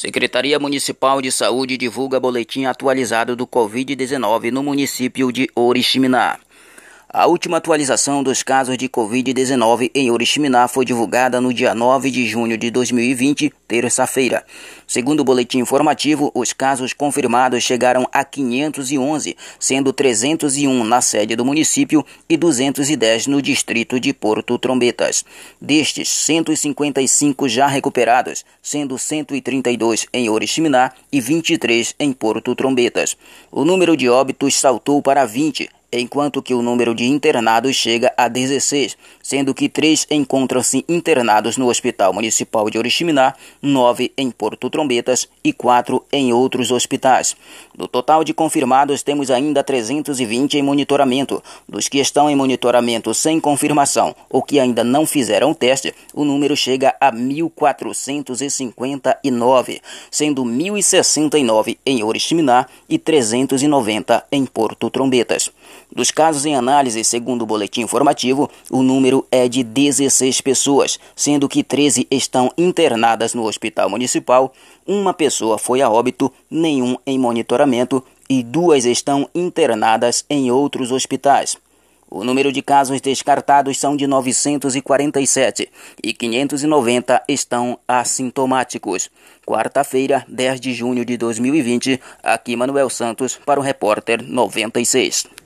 Secretaria Municipal de Saúde divulga boletim atualizado do Covid-19 no município de Oriximiná. A última atualização dos casos de Covid-19 em Oriximiná foi divulgada no dia 9 de junho de 2020, terça-feira. Segundo o boletim informativo, os casos confirmados chegaram a 511, sendo 301 na sede do município e 210 no distrito de Porto Trombetas. Destes, 155 já recuperados, sendo 132 em Oriximiná e 23 em Porto Trombetas. O número de óbitos saltou para 20 enquanto que o número de internados chega a 16, sendo que três encontram-se internados no Hospital Municipal de Oriximiná, nove em Porto Trombetas e quatro em outros hospitais. Do total de confirmados, temos ainda 320 em monitoramento. Dos que estão em monitoramento sem confirmação ou que ainda não fizeram o teste, o número chega a 1.459, sendo 1.069 em Oriximiná e 390 em Porto Trombetas. Dos casos em análise, segundo o boletim informativo, o número é de 16 pessoas, sendo que 13 estão internadas no hospital municipal, uma pessoa foi a óbito, nenhum em monitoramento e duas estão internadas em outros hospitais. O número de casos descartados são de 947 e 590 estão assintomáticos. Quarta-feira, 10 de junho de 2020, aqui Manuel Santos para o repórter 96.